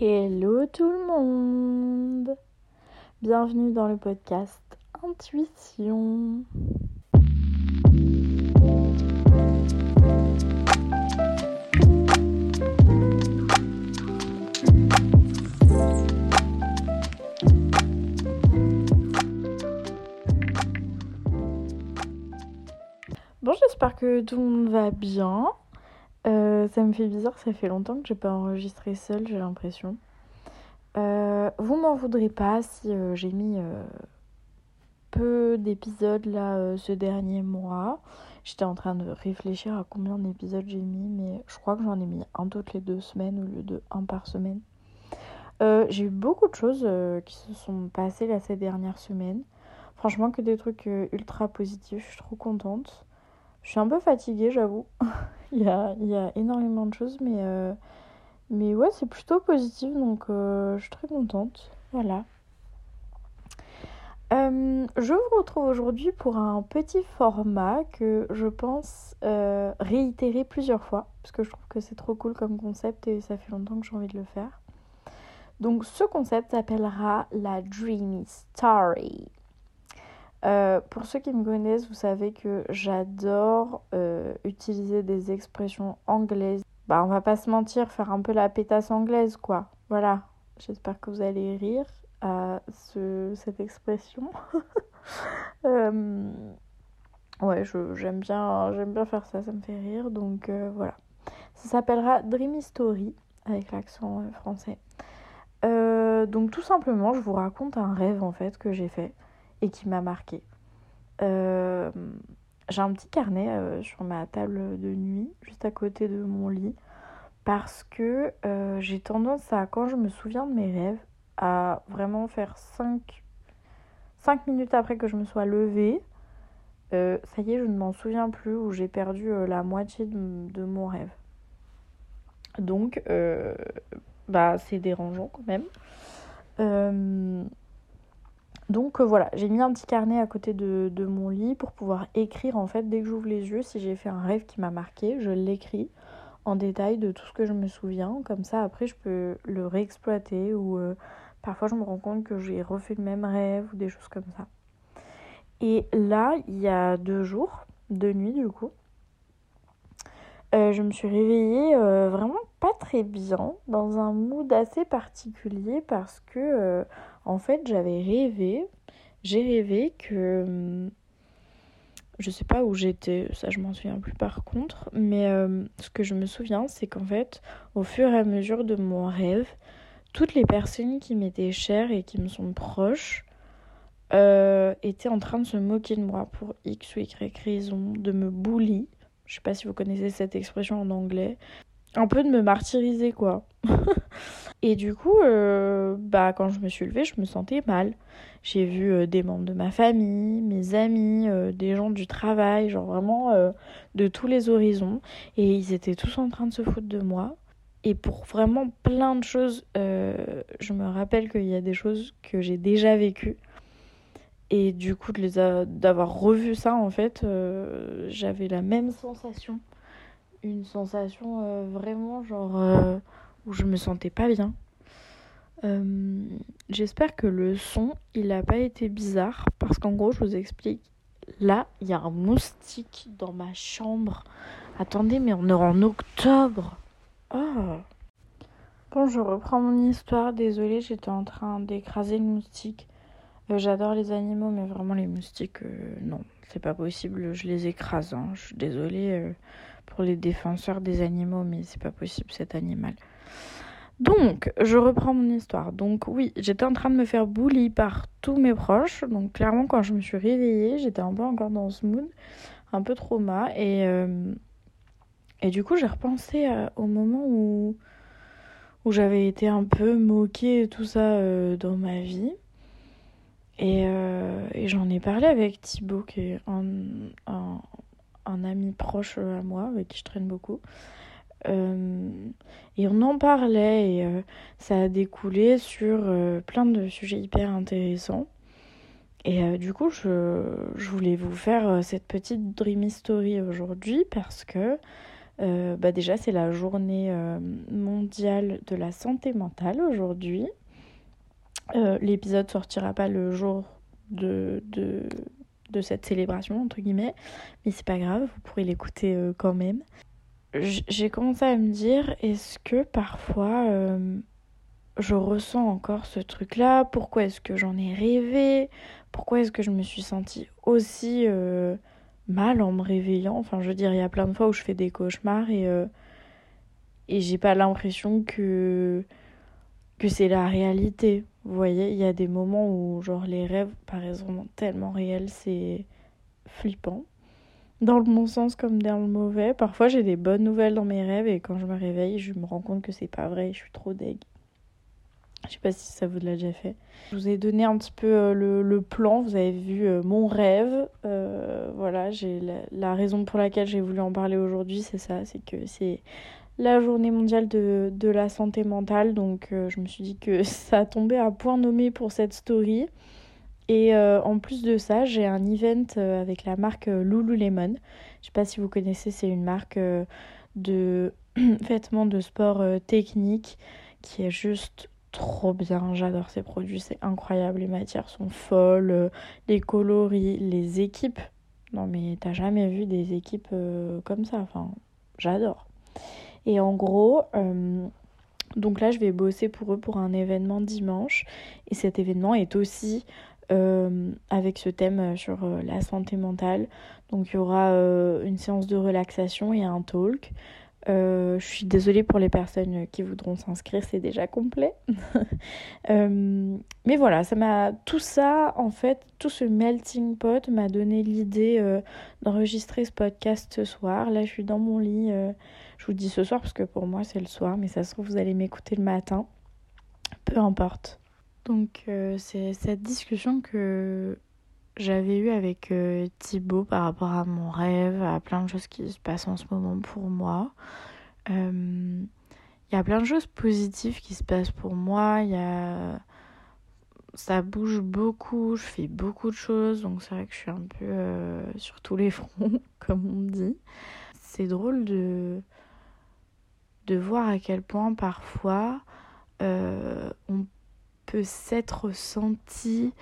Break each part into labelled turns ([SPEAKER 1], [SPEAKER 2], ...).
[SPEAKER 1] Hello tout le monde Bienvenue dans le podcast Intuition. Bon, j'espère que tout le monde va bien. Euh, ça me fait bizarre, ça fait longtemps que j'ai pas enregistré seul, j'ai l'impression. Euh, vous m'en voudrez pas si euh, j'ai mis peu d'épisodes là ce dernier mois. J'étais en train de réfléchir à combien d'épisodes j'ai mis, mais je crois que j'en ai mis un toutes les deux semaines au lieu de un par semaine. j'ai eu beaucoup de choses qui se sont passées là ces dernières semaines. Franchement, que des trucs ultra positifs, je suis trop contente. Je suis un peu fatiguée, j'avoue. il, y a, énormément de choses, mais, euh, mais ouais, c'est plutôt positif, donc euh, je suis très contente. Voilà. Euh, je vous retrouve aujourd'hui pour un petit format que je pense réitérer plusieurs fois, parce que je trouve que c'est trop cool comme concept et ça fait longtemps que j'ai envie de le faire. Donc ce concept s'appellera la Dreamy Story. Euh, pour ceux qui me connaissent, vous savez que j'adore euh, utiliser des expressions anglaises. Bah, on va pas se mentir, faire un peu la pétasse anglaise, quoi. Voilà. J'espère que vous allez rire à ce, cette expression. euh, ouais, j'aime bien, j'aime bien faire ça, ça me fait rire. Donc voilà. Ça s'appellera Dreamy Story avec l'accent français. donc tout simplement, je vous raconte un rêve en fait que j'ai fait et qui m'a marqué. Euh, j'ai un petit carnet euh, sur ma table de nuit, juste à côté de mon lit, parce que euh, j'ai tendance à, quand je me souviens de mes rêves, à vraiment faire 5, 5 minutes après que je me sois levée. ça y est, je ne m'en souviens plus, ou j'ai perdu la moitié de, de, mon rêve. Donc, bah, c'est dérangeant quand même. Donc euh, voilà, j'ai mis un petit carnet à côté de, mon lit pour pouvoir écrire en fait dès que j'ouvre les yeux, si j'ai fait un rêve qui m'a marqué, je l'écris en détail de tout ce que je me souviens. Comme ça après je peux le réexploiter ou euh, parfois je me rends compte que j'ai refait le même rêve ou des choses comme ça. Et là, il y a deux jours, deux nuits du coup, euh, je me suis réveillée vraiment pas très bien, dans un mood assez particulier parce que en fait, j'avais rêvé, j'ai rêvé que hum, je sais pas où j'étais, ça je m'en souviens plus par contre, mais euh, ce que je me souviens, c'est qu'en fait, au fur et à mesure de mon rêve, toutes les personnes qui m'étaient chères et qui me sont proches euh, étaient en train de se moquer de moi pour X ou Y raison, de me bully. Je sais pas si vous connaissez cette expression en anglais. Un peu de me martyriser, quoi. Et du coup, euh, bah, quand je me suis levée, je me sentais mal. J'ai vu euh, des membres de ma famille, mes amis, euh, des gens du travail, genre vraiment de tous les horizons. Et ils étaient tous en train de se foutre de moi. Et pour vraiment plein de choses, je me rappelle qu'il y a des choses que j'ai déjà vécues. Et du coup, d'avoir revu ça, en fait, j'avais la même sensation. Une sensation vraiment genre où je me sentais pas bien. Euh, j'espère que le son, il n'a pas été bizarre parce qu'en gros, je vous explique. Là, il y a un moustique dans ma chambre. Attendez, mais on est en octobre. Oh. Bon, je reprends mon histoire. Désolée, j'étais en train d'écraser le moustique. Euh, j'adore les animaux, mais vraiment les moustiques, euh, non, c'est pas possible. Je les écrase. Hein. Je suis désolée pour les défenseurs des animaux, mais c'est pas possible cet animal. Donc, je reprends mon histoire. Donc oui, j'étais en train de me faire bully par tous mes proches. Donc clairement, quand je me suis réveillée, j'étais un peu encore dans ce mood, un peu trauma. Et, euh, et du coup, j'ai repensé au moment où, où j'avais été un peu moquée et tout ça euh, dans ma vie. Et, euh, et j'en ai parlé avec Thibaut, qui est un, un ami proche à moi, avec qui je traîne beaucoup. Euh, et on en parlait et euh, ça a découlé sur euh, plein de sujets hyper intéressants. Et du coup, je, je, voulais vous faire cette petite dreamy story aujourd'hui parce que bah déjà, c'est la journée mondiale de la santé mentale aujourd'hui. L'épisode sortira pas le jour de, de, de, cette célébration, entre guillemets, mais c'est pas grave, vous pourrez l'écouter quand même. J'ai commencé à me dire, est-ce que parfois je ressens encore ce truc-là? Pourquoi est-ce que j'en ai rêvé? Pourquoi est-ce que je me suis sentie aussi euh, mal en me réveillant? Enfin, je veux dire, il y a plein de fois où je fais des cauchemars et, euh, et j'ai pas l'impression que, que c'est la réalité. Vous voyez, il y a des moments où, genre, les rêves paraissent tellement réels, c'est flippant. Dans le bon sens comme dans le mauvais. Parfois, j'ai des bonnes nouvelles dans mes rêves et quand je me réveille, je me rends compte que c'est pas vrai je suis trop deg. Je sais pas si ça vous l'a déjà fait. Je vous ai donné un petit peu euh, le, plan, vous avez vu euh, mon rêve. Euh, voilà, j'ai la, raison pour laquelle j'ai voulu en parler aujourd'hui, c'est ça, c'est que c'est la journée mondiale de, la santé mentale. Donc je me suis dit que ça tombé à point nommé pour cette story. Et en plus de ça, j'ai un event avec la marque Lululemon. Je sais pas si vous connaissez, c'est une marque de vêtements de sport technique qui est juste trop bien, j'adore ces produits, c'est incroyable, les matières sont folles, euh, les coloris, les équipes. Non mais t'as jamais vu des équipes euh, comme ça, enfin j'adore. Et en gros, euh, donc là je vais bosser pour eux pour un événement dimanche et cet événement est aussi avec ce thème sur la santé mentale. Donc il y aura une séance de relaxation et un talk. Euh, je suis désolée pour les personnes qui voudront s'inscrire, c'est déjà complet. Euh, mais voilà, ça m'a tout ça en fait, tout ce melting pot m'a donné l'idée euh, d'enregistrer ce podcast ce soir. Là, je suis dans mon lit. Vous dis ce soir parce que pour moi c'est le soir, mais ça se trouve vous allez m'écouter le matin. Peu importe. Donc c'est cette discussion que j'avais eu avec euh, Thibaut par rapport à mon rêve, à plein de choses qui se passent en ce moment pour moi. Il euh, y a plein de choses positives qui se passent pour moi. Il y a... Ça bouge beaucoup, je fais beaucoup de choses, donc c'est vrai que je suis un peu euh, sur tous les fronts, comme on dit. C'est drôle de, de voir à quel point parfois on peut s'être senti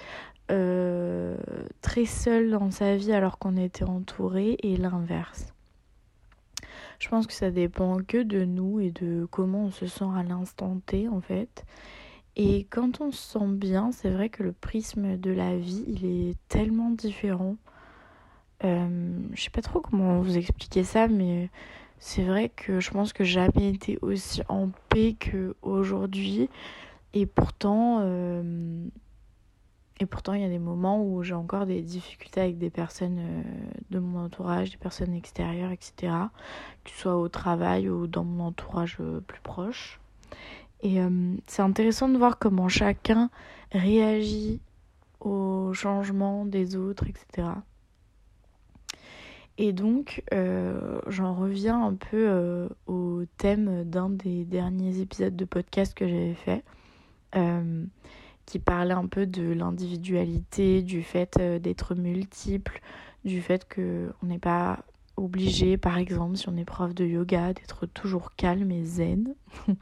[SPEAKER 1] euh, très seul dans sa vie alors qu'on était entouré et l'inverse. Je pense que ça dépend que de nous et de comment on se sent à l'instant T en fait. Et quand on se sent bien, c'est vrai que le prisme de la vie, il est tellement différent. Euh, je sais pas trop comment vous expliquer ça, mais c'est vrai que je pense que jamais été aussi en paix qu'aujourd'hui. Et pourtant, euh, et pourtant, il y a des moments où j'ai encore des difficultés avec des personnes euh, de mon entourage, des personnes extérieures, etc. Que ce soit au travail ou dans mon entourage euh, plus proche. Et c'est intéressant de voir comment chacun réagit au changement des autres, etc. Et donc, j'en reviens un peu au thème d'un des derniers épisodes de podcast que j'avais fait qui parlait un peu de l'individualité, du fait euh, d'être multiple, du fait qu'on n'est pas obligé, par exemple, si on est prof de yoga, d'être toujours calme et zen.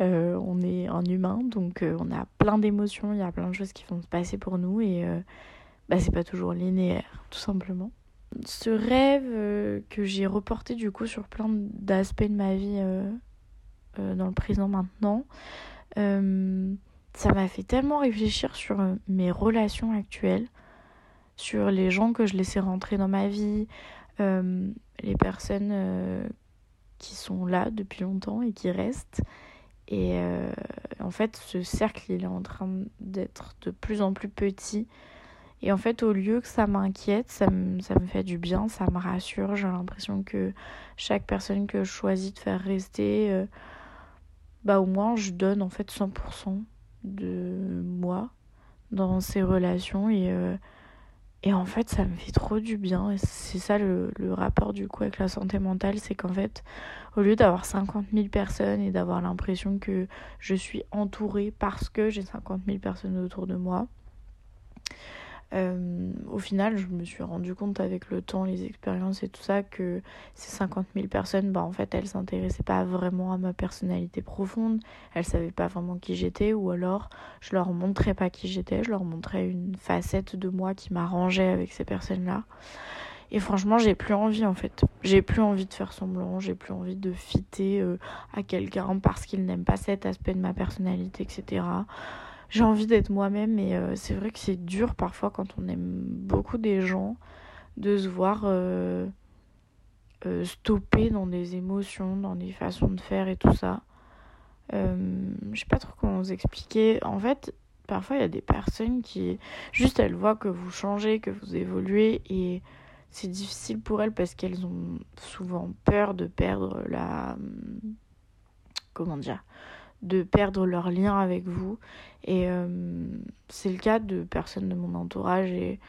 [SPEAKER 1] Euh, on est un humain, donc euh, on a plein d'émotions, il y a plein de choses qui vont se passer pour nous et bah, c'est pas toujours linéaire, tout simplement. Ce rêve que j'ai reporté du coup sur plein d'aspects de ma vie dans le présent maintenant, ça m'a fait tellement réfléchir sur euh, mes relations actuelles, sur les gens que je laissais rentrer dans ma vie, euh, les personnes euh, qui sont là depuis longtemps et qui restent. Et en fait, ce cercle, il est en train d'être de plus en plus petit. Et en fait, au lieu que ça m'inquiète, ça me, ça me fait du bien, ça me rassure. J'ai l'impression que chaque personne que je choisis de faire rester, bah au moins je donne en fait 100% de moi dans ces relations. Et, euh, et en fait ça me fait trop du bien. Et c'est ça le, le, rapport du coup avec la santé mentale. C'est qu'en fait au lieu d'avoir 50 000 personnes et d'avoir l'impression que je suis entourée parce que j'ai 50 000 personnes autour de moi Euh, au final, je me suis rendu compte avec le temps, les expériences et tout ça, que ces 50 000 personnes, bah, en fait, elles s'intéressaient pas vraiment à ma personnalité profonde, elles savaient pas vraiment qui j'étais, ou alors je leur montrais pas qui j'étais, je leur montrais une facette de moi qui m'arrangeait avec ces personnes-là. Et franchement, j'ai plus envie en fait. J'ai plus envie de faire semblant, j'ai plus envie de fitter euh, à quelqu'un parce qu'il n'aime pas cet aspect de ma personnalité, etc j'ai envie d'être moi-même et euh, c'est vrai que c'est dur parfois quand on aime beaucoup des gens de se voir euh, euh, stopper dans des émotions, dans des façons de faire et tout ça. je sais pas trop comment vous expliquer. En fait, parfois il y a des personnes qui juste elles voient que vous changez, que vous évoluez et c'est difficile pour elles parce qu'elles ont souvent peur de perdre la comment dire de perdre leur lien avec vous. Et euh, c'est le cas de personnes de mon entourage. Et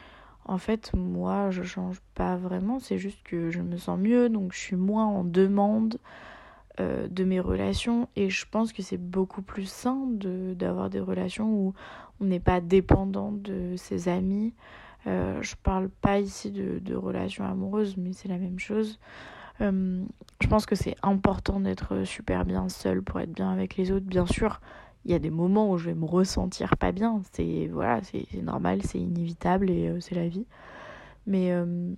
[SPEAKER 1] en fait, moi, je change pas vraiment. C'est juste que je me sens mieux. Donc, je suis moins en demande euh, de mes relations. Et je pense que c'est beaucoup plus sain d'avoir des relations où on n'est pas dépendant de ses amis. Euh, je parle pas ici de, de relations amoureuses, mais c'est la même chose. Euh, je pense que c'est important d'être super bien seul pour être bien avec les autres. Bien sûr, il y a des moments où je vais me ressentir pas bien. C'est voilà, c'est normal, c'est inévitable et euh, c'est la vie. Mais euh,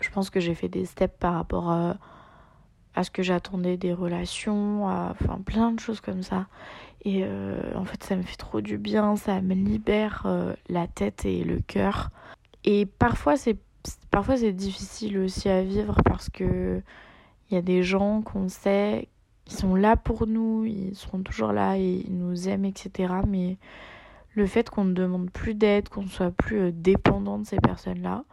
[SPEAKER 1] je pense que j'ai fait des steps par rapport à, à ce que j'attendais des relations, à, enfin plein de choses comme ça. Et en fait, ça me fait trop du bien, ça me libère la tête et le cœur. Et parfois, c'est parfois c'est difficile aussi à vivre parce que il y a des gens qu'on sait qui sont là pour nous, ils seront toujours là et ils nous aiment, etc. Mais le fait qu'on ne demande plus d'aide, qu'on ne soit plus euh, dépendant de ces personnes-là,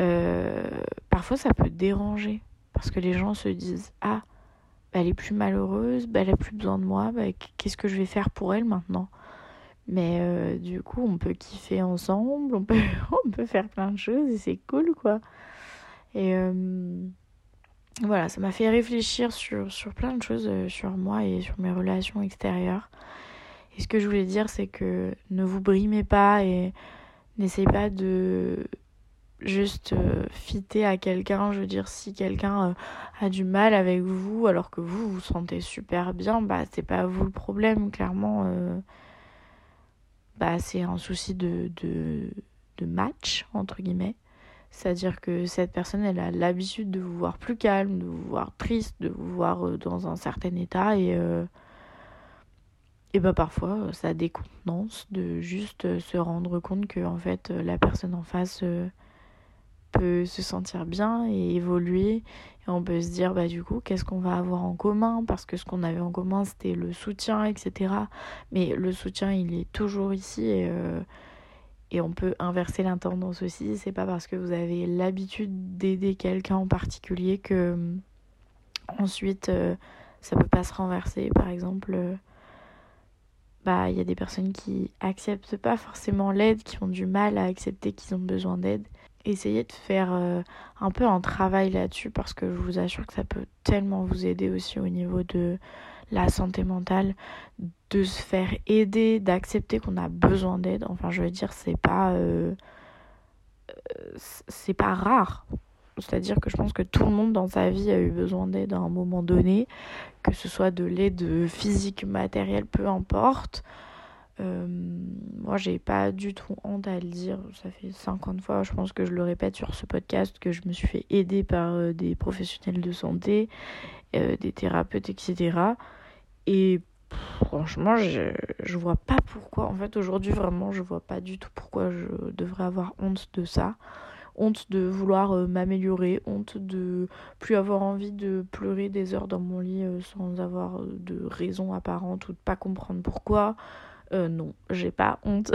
[SPEAKER 1] euh, parfois ça peut déranger parce que les gens se disent ah bah, elle est plus malheureuse, bah, elle a plus besoin de moi, bah, qu'est-ce que je vais faire pour elle maintenant? Mais euh, du coup, on peut kiffer ensemble, on peut, on peut faire plein de choses et c'est cool quoi. Et euh, voilà, ça m'a fait réfléchir sur, sur plein de choses euh, sur moi et sur mes relations extérieures. Et ce que je voulais dire, c'est que ne vous brimez pas et n'essayez pas de juste fitter à quelqu'un. Je veux dire, si quelqu'un a du mal avec vous alors que vous vous sentez super bien, bah c'est pas vous le problème, clairement bah, c'est un souci de, de, match, entre guillemets. C'est-à-dire que cette personne, elle a l'habitude de vous voir plus calme, de vous voir triste, de vous voir euh, dans un certain état. Et, euh, et bah parfois, ça décontenance de juste se rendre compte que en fait, la personne en face euh, peut se sentir bien et évoluer et on peut se dire, bah, du coup, qu'est-ce qu'on va avoir en commun? Parce que ce qu'on avait en commun, c'était le soutien, etc. Mais le soutien, il est toujours ici et, euh, et on peut inverser l'intendance aussi. C'est pas parce que vous avez l'habitude d'aider quelqu'un en particulier que euh, ensuite euh, ça peut pas se renverser. Par exemple, bah, il y a des personnes qui acceptent pas forcément l'aide, qui ont du mal à accepter qu'ils ont besoin d'aide essayez de faire euh, un peu un travail là-dessus parce que je vous assure que ça peut tellement vous aider aussi au niveau de la santé mentale, de se faire aider, d'accepter qu'on a besoin d'aide. Enfin, je veux dire, c'est pas euh, euh, c'est pas rare. C'est-à-dire que je pense que tout le monde dans sa vie a eu besoin d'aide à un moment donné, que ce soit de l'aide physique, matérielle, peu importe. Euh, moi, j'ai pas du tout honte à le dire. Ça fait 50 fois, je pense que je le répète sur ce podcast, que je me suis fait aider par euh, des professionnels de santé, euh, des thérapeutes, etc. Et franchement, je, je vois pas pourquoi. En fait, aujourd'hui, vraiment, je vois pas du tout pourquoi je devrais avoir honte de ça. Honte de vouloir m'améliorer, honte de plus avoir envie de pleurer des heures dans mon lit sans avoir de raison apparente ou de pas comprendre pourquoi. Euh, non, j'ai pas honte.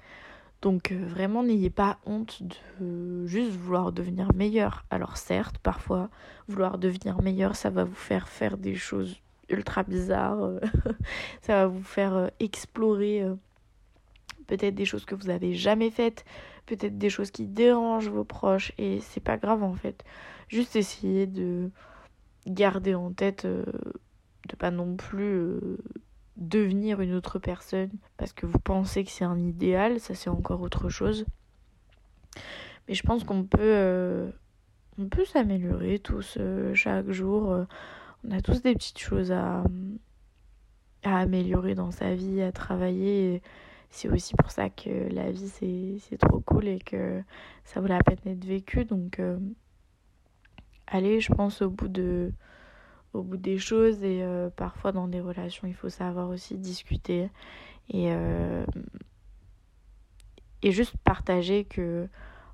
[SPEAKER 1] Donc euh, vraiment n'ayez pas honte de juste vouloir devenir meilleur. Alors certes, parfois vouloir devenir meilleur, ça va vous faire faire des choses ultra bizarres, euh, ça va vous faire explorer peut-être des choses que vous avez jamais faites, peut-être des choses qui dérangent vos proches et c'est pas grave en fait. Juste essayer de garder en tête de pas non plus devenir une autre personne parce que vous pensez que c'est un idéal, ça c'est encore autre chose. Mais je pense qu'on peut, euh, peut s'améliorer tous euh, chaque jour. Euh, on a tous des petites choses à, à améliorer dans sa vie, à travailler. C'est aussi pour ça que la vie c'est trop cool et que ça vaut la peine d'être vécu. Donc, allez, je pense au bout de au bout des choses et euh, parfois dans des relations il faut savoir aussi discuter et euh, et juste partager que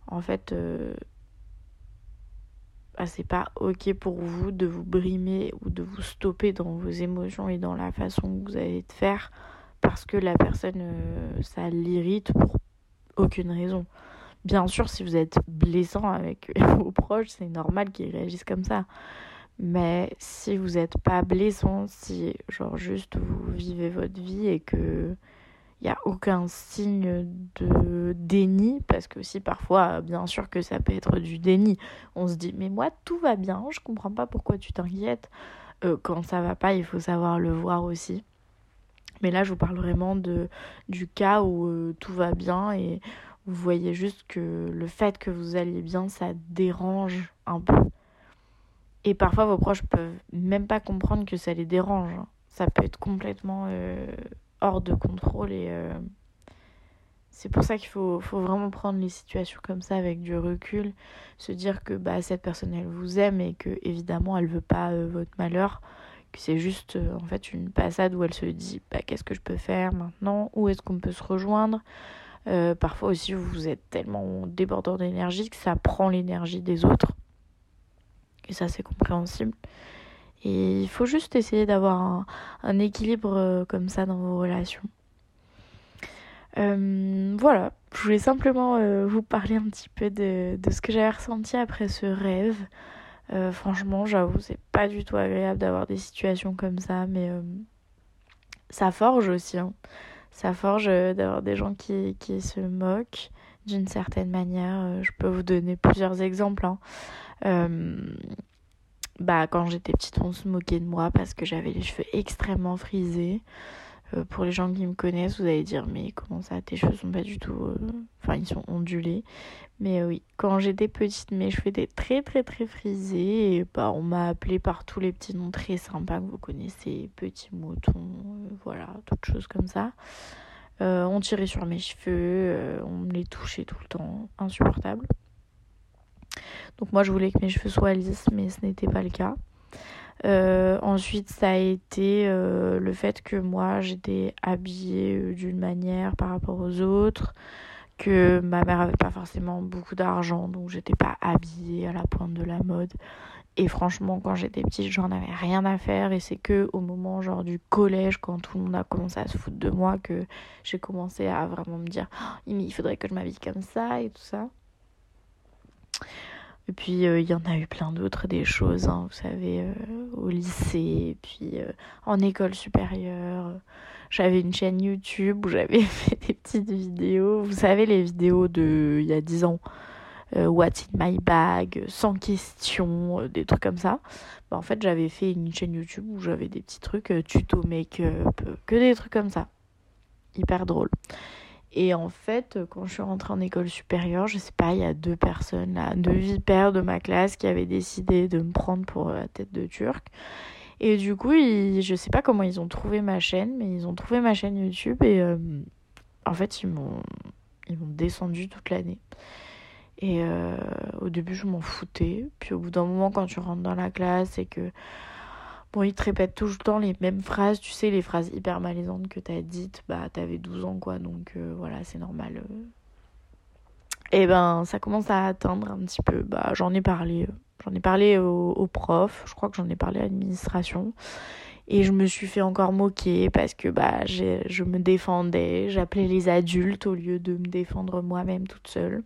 [SPEAKER 1] en fait euh, bah, c'est pas ok pour vous de vous brimer ou de vous stopper dans vos émotions et dans la façon que vous allez de faire parce que la personne ça l'irrite pour aucune raison. Bien sûr si vous êtes blessant avec vos proches c'est normal qu'ils réagissent comme ça mais si vous n'êtes pas blessant, si genre juste vous vivez votre vie et que il n'y a aucun signe de déni, parce que aussi parfois, bien sûr que ça peut être du déni. On se dit, mais moi tout va bien, je comprends pas pourquoi tu t'inquiètes. Euh, quand ça va pas, il faut savoir le voir aussi. Mais là, je vous parle vraiment de, du cas où euh, tout va bien et vous voyez juste que le fait que vous alliez bien, ça dérange un peu. Et parfois, vos proches peuvent même pas comprendre que ça les dérange. Ça peut être complètement euh, hors de contrôle et euh, c'est pour ça qu'il faut, faut, vraiment prendre les situations comme ça avec du recul, se dire que bah, cette personne elle vous aime et que évidemment elle veut pas euh, votre malheur, que c'est juste en fait une passade où elle se dit bah, qu'est-ce que je peux faire maintenant, où est-ce qu'on peut se rejoindre? parfois aussi vous êtes tellement débordant d'énergie que ça prend l'énergie des autres et ça, c'est compréhensible. Et il faut juste essayer d'avoir un, équilibre euh, comme ça dans vos relations. Euh, voilà, je voulais simplement euh, vous parler un petit peu de, ce que j'avais ressenti après ce rêve. franchement, j'avoue, c'est pas du tout agréable d'avoir des situations comme ça, mais ça forge aussi. Hein. Ça forge d'avoir des gens qui, qui se moquent d'une certaine manière. je peux vous donner plusieurs exemples. Hein. Euh, bah, quand j'étais petite, on se moquait de moi parce que j'avais les cheveux extrêmement frisés. Euh, pour les gens qui me connaissent, vous allez dire mais comment ça, tes cheveux sont pas du tout, euh, enfin ils sont ondulés. Mais oui, quand j'étais petite, mes cheveux étaient très très très frisés et bah on m'a appelé par tous les petits noms très sympas que vous connaissez, petits moutons, voilà, toutes choses comme ça. On tirait sur mes cheveux, on me les touchait tout le temps, insupportable. Donc moi je voulais que mes cheveux soient lisses, mais ce n'était pas le cas. Euh, ensuite, ça a été euh, le fait que moi j'étais habillée euh, d'une manière par rapport aux autres, que ma mère avait pas forcément beaucoup d'argent, donc j'étais pas habillée à la pointe de la mode. Et franchement, quand j'étais petite, j'en avais rien à faire. Et c'est que au moment genre du collège, quand tout le monde a commencé à se foutre de moi, que j'ai commencé à vraiment me dire, oh, il faudrait que je m'habille comme ça et tout ça. Et puis euh, il y en a eu plein d'autres des choses, hein, vous savez, euh, au lycée, puis euh, en école supérieure. J'avais une chaîne YouTube où j'avais fait des petites vidéos. Vous savez, les vidéos de il y a 10 ans. What's in my bag, sans question, des trucs comme ça. Bah, en fait, j'avais fait une chaîne YouTube où j'avais des petits trucs tuto make-up, que des trucs comme ça. Hyper drôle. Et en fait, quand je suis rentrée en école supérieure, je sais pas, il y a deux personnes là, deux vipères de ma classe qui avaient décidé de me prendre pour la tête de turc. Et du coup, ils, je sais pas comment ils ont trouvé ma chaîne, mais ils ont trouvé ma chaîne YouTube et euh, en fait, ils m'ont descendu toute l'année. Et euh, au début, je m'en foutais. Puis au bout d'un moment, quand tu rentres dans la classe et que Bon, il te répète tout le temps les mêmes phrases, tu sais, les phrases hyper malaisantes que t'as dites, bah t'avais 12 ans quoi, donc euh, voilà, c'est normal. Euh. Et ben, ça commence à atteindre un petit peu, bah j'en ai parlé, j'en ai parlé au, au, prof, je crois que j'en ai parlé à l'administration, et je me suis fait encore moquer parce que bah je me défendais, j'appelais les adultes au lieu de me défendre moi-même toute seule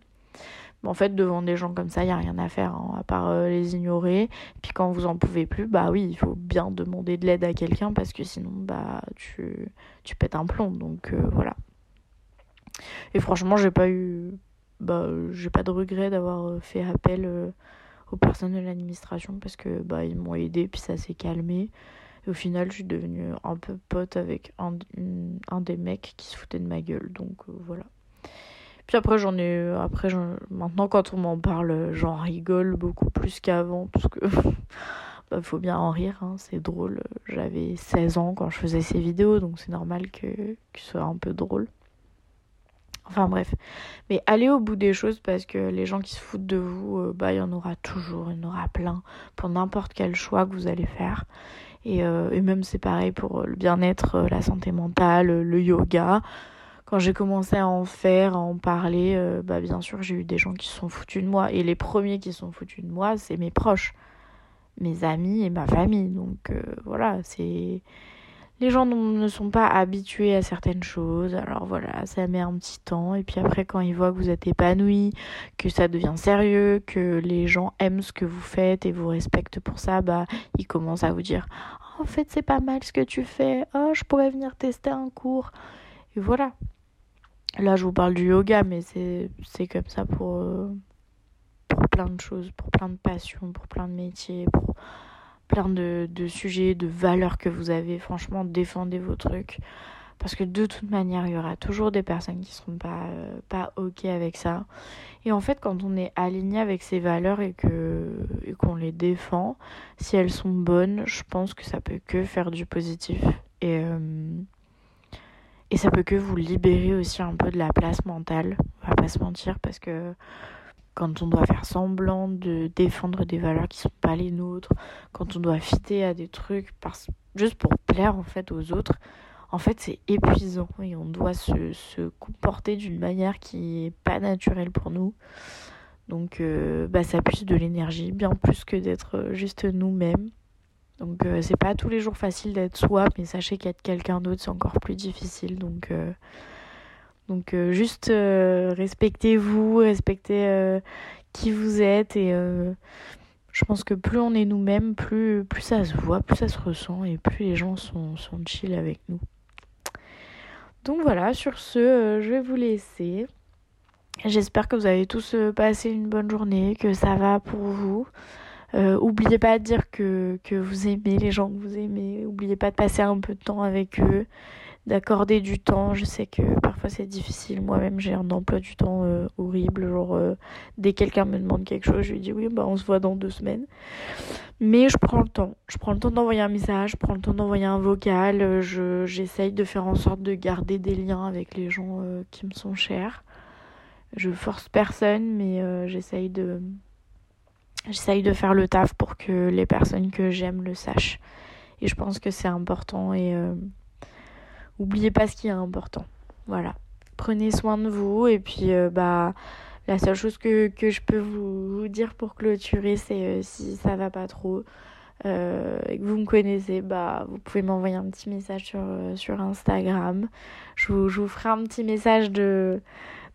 [SPEAKER 1] en fait, devant des gens comme ça, il n'y a rien à faire, hein, à part euh, les ignorer. Puis quand vous en pouvez plus, bah oui, il faut bien demander de l'aide à quelqu'un parce que sinon, bah tu, tu pètes un plomb. Donc euh, voilà. Et franchement, j'ai pas eu. Bah, j'ai pas de regret d'avoir euh, fait appel aux personnes de l'administration parce que bah ils m'ont aidé puis ça s'est calmé. Et au final, je suis devenue un peu pote avec un, un des mecs qui se foutait de ma gueule. Donc voilà. Puis après, j'en ai. Après, maintenant, quand on m'en parle, j'en rigole beaucoup plus qu'avant. Parce que. bah, faut bien en rire, hein, c'est drôle. J'avais 16 ans quand je faisais ces vidéos, donc c'est normal que, ce soit un peu drôle. Enfin bref. Mais allez au bout des choses parce que les gens qui se foutent de vous, euh, bah il y en aura toujours, il y en aura plein pour n'importe quel choix que vous allez faire. Et, euh, et même c'est pareil pour le bien-être, euh, la santé mentale, le yoga. Quand j'ai commencé à en faire, à en parler, bah bien sûr j'ai eu des gens qui se sont foutus de moi. Et les premiers qui se sont foutus de moi, c'est mes proches, mes amis et ma famille. Donc voilà, c'est les gens ne sont pas habitués à certaines choses, alors voilà, ça met un petit temps. Et puis après, quand ils voient que vous êtes épanoui, que ça devient sérieux, que les gens aiment ce que vous faites et vous respectent pour ça, bah, ils commencent à vous dire En fait, c'est pas mal ce que tu fais. Oh, je pourrais venir tester un cours. Et voilà. Là, je vous parle du yoga, mais c'est comme ça pour, euh, pour plein de choses, pour plein de passions, pour plein de métiers, pour plein de, de, sujets, de valeurs que vous avez. Franchement, défendez vos trucs. Parce que de toute manière, il y aura toujours des personnes qui seront pas, euh, pas OK avec ça. Et en fait, quand on est aligné avec ces valeurs et que et qu'on les défend, si elles sont bonnes, je pense que ça peut que faire du positif. Et, euh, et ça peut que vous libérer aussi un peu de la place mentale. On va pas se mentir parce que quand on doit faire semblant de défendre des valeurs qui sont pas les nôtres, quand on doit fitter à des trucs juste pour plaire en fait aux autres, en fait c'est épuisant et on doit se, se comporter d'une manière qui est pas naturelle pour nous. Donc euh, bah, ça puise de l'énergie, bien plus que d'être juste nous-mêmes. Donc euh, c'est pas tous les jours facile d'être soi, mais sachez qu'être quelqu'un d'autre c'est encore plus difficile. Donc euh, donc euh, juste respectez-vous, respectez qui vous êtes et je pense que plus on est nous-mêmes, plus, plus ça se voit, plus ça se ressent et plus les gens sont, sont chill avec nous. Donc voilà, sur ce, je vais vous laisser. J'espère que vous avez tous passé une bonne journée, que ça va pour vous. Euh, oubliez pas de dire que, que vous aimez les gens que vous aimez. Oubliez pas de passer un peu de temps avec eux d'accorder du temps. Je sais que parfois c'est difficile. Moi-même, j'ai un emploi du temps euh, horrible. Genre, euh, dès que quelqu'un me demande quelque chose, je lui dis oui, bah on se voit dans deux semaines. Mais je prends le temps. Je prends le temps d'envoyer un message, je prends le temps d'envoyer un vocal. Je, j'essaye de faire en sorte de garder des liens avec les gens qui me sont chers. Je force personne, mais j'essaye de. J'essaye de faire le taf pour que les personnes que j'aime le sachent. Et je pense que c'est important et oubliez pas ce qui est important. Voilà. Prenez soin de vous et puis euh, bah la seule chose que, que je peux vous, dire pour clôturer c'est euh, si ça va pas trop euh, et que vous me connaissez, bah vous pouvez m'envoyer un petit message sur, sur Instagram. Je vous, je vous ferai un petit message de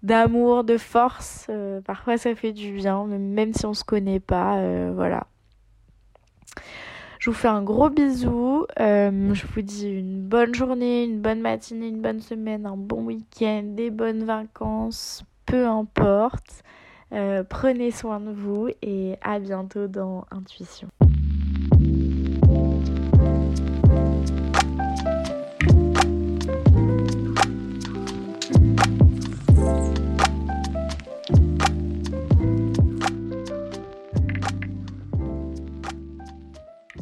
[SPEAKER 1] d'amour, de force. parfois ça fait du bien, même si on se connaît pas. voilà. Je vous fais un gros bisou. Euh, je vous dis une bonne journée, une bonne matinée, une bonne semaine, un bon week-end, des bonnes vacances, peu importe. Euh, prenez soin de vous et à bientôt dans Intuition.